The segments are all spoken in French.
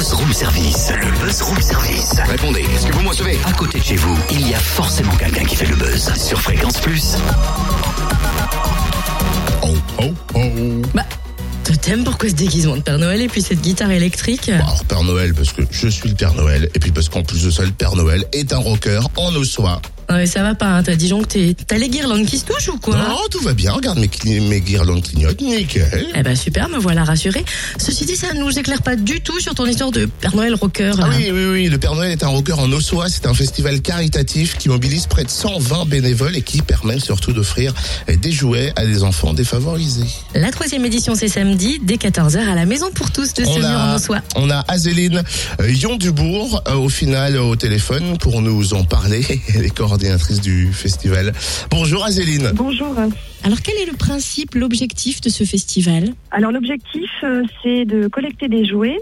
buzz room service. Le buzz room service. Répondez, est-ce que vous me recevez À côté de chez vous, il y a forcément quelqu'un qui fait le buzz. Sur Fréquence Plus. Oh, oh, oh. Bah, totem, pourquoi ce déguisement de Père Noël et puis cette guitare électrique? Bon, alors, Père Noël, parce que je suis le Père Noël, et puis parce qu'en plus de ça, le Père Noël est un rocker en ossois. Non mais ça va pas, hein, t'as disjoncté. T'as les guirlandes qui se touchent ou quoi? Non, tout va bien, regarde mes, cli- mes guirlandes clignotent, nickel. Eh ben super, me voilà rassuré. Ceci dit, ça ne nous éclaire pas du tout sur ton histoire de Père Noël rocker. Ah là. oui, oui, oui, le Père Noël est un rocker en ossois, c'est un festival caritatif qui mobilise près de 120 bénévoles et qui permet surtout d'offrir des jouets à des enfants défavorisés. La troisième édition, c'est samedi, dès 14h à la Maison pour tous de Semur en Ossois. on a Azéline euh, Yon-Dubourg euh, au final au téléphone pour nous en parler. Elle est coordinatrice du festival. Bonjour Azéline. Bonjour. Alors quel est le principe, l'objectif de ce festival? Alors l'objectif, euh, c'est de collecter des jouets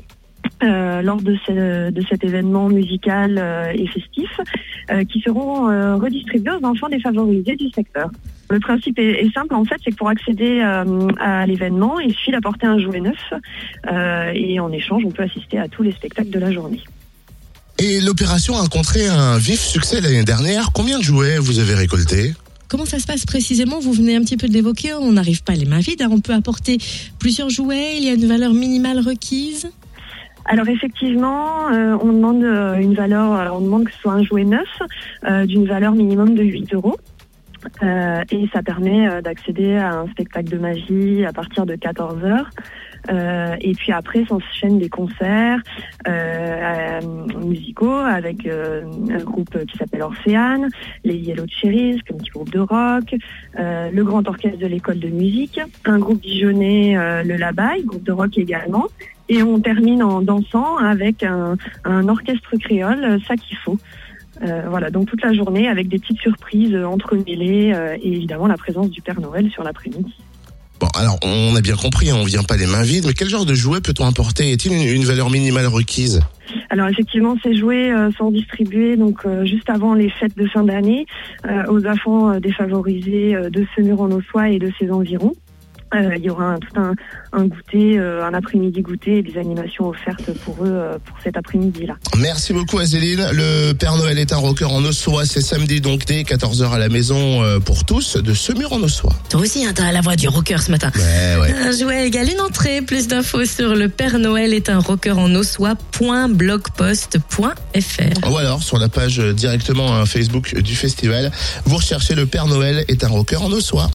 euh, lors de, ce- de cet événement musical euh, et festif euh, qui seront euh, redistribués aux enfants défavorisés du secteur. Le principe est, est simple en fait, c'est que pour accéder euh, à l'événement, il suffit d'apporter un jouet neuf euh, et en échange, on peut assister à tous les spectacles de la journée. Et l'opération a rencontré un vif succès l'année dernière. Combien de jouets vous avez récolté Comment ça se passe précisément? Vous venez un petit peu de l'évoquer, on n'arrive pas les mains vides, hein. on peut apporter plusieurs jouets, il y a une valeur minimale requise? Alors effectivement, euh, on demande euh, une valeur, alors on demande que ce soit un jouet neuf euh, d'une valeur minimum de 8 euros. Euh, et ça permet euh, d'accéder à un spectacle de magie à partir de 14 heures. Euh, et puis après s'enchaînent des concerts musicaux avec un groupe qui s'appelle Orphéane, les Yellow Cherries, comme petit groupe de rock, le grand orchestre de l'école de musique, un groupe dijonnais, le Labaille, groupe de rock également. Et on termine en dansant avec un, un orchestre créole, ça qu'il faut. Euh, voilà, donc toute la journée avec des petites surprises euh, entremêlées euh, et évidemment la présence du Père Noël sur l'après-midi. Bon, alors on a bien compris, hein, on vient pas les mains vides, mais quel genre de jouet peut-on apporter? Est-il une, une valeur minimale requise? Alors effectivement, ces jouets euh, sont distribués donc euh, juste avant les fêtes de fin d'année euh, aux enfants défavorisés de Semur en Ossois et de ses environs. Euh, il y aura un, tout un, un goûter, euh, un après-midi goûter et des animations offertes pour eux euh, pour cet après-midi-là. Merci beaucoup Azéline. Le Père Noël est un rocker en ossois. C'est samedi donc dès 14h à la maison euh, pour tous de Semur en ossois. Toi aussi, hein, t'as la voix du rocker ce matin. Ouais, ouais. Un jouet égale une entrée. Plus d'infos sur le Père Noël est un rocker en ossois.blogpost.fr. Ou alors sur la page euh, directement hein, Facebook du festival, vous recherchez le Père Noël est un rocker en ossois.